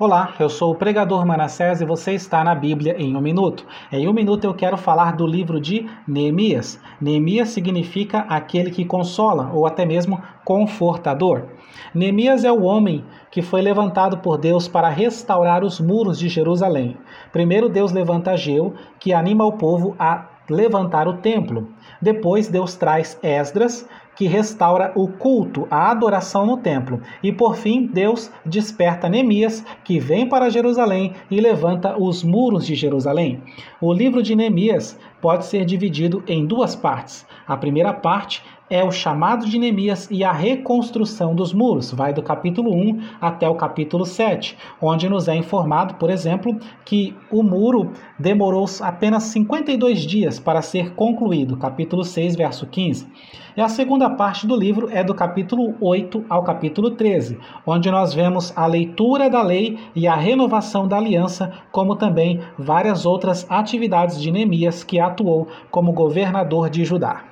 Olá, eu sou o pregador Manassés e você está na Bíblia em um minuto. Em um minuto eu quero falar do livro de Neemias. Neemias significa aquele que consola ou até mesmo confortador. Neemias é o homem que foi levantado por Deus para restaurar os muros de Jerusalém. Primeiro Deus levanta Ageu, que anima o povo a levantar o templo. Depois Deus traz Esdras, que restaura o culto, a adoração no templo. E por fim, Deus desperta Neemias, que vem para Jerusalém e levanta os muros de Jerusalém. O livro de Neemias pode ser dividido em duas partes. A primeira parte é o chamado de Neemias e a reconstrução dos muros, vai do capítulo 1 até o capítulo 7, onde nos é informado, por exemplo, que o muro demorou apenas 52 dias para ser concluído, capítulo 6, verso 15. E a parte do livro é do capítulo 8 ao capítulo 13, onde nós vemos a leitura da lei e a renovação da aliança, como também várias outras atividades de Neemias que atuou como governador de Judá.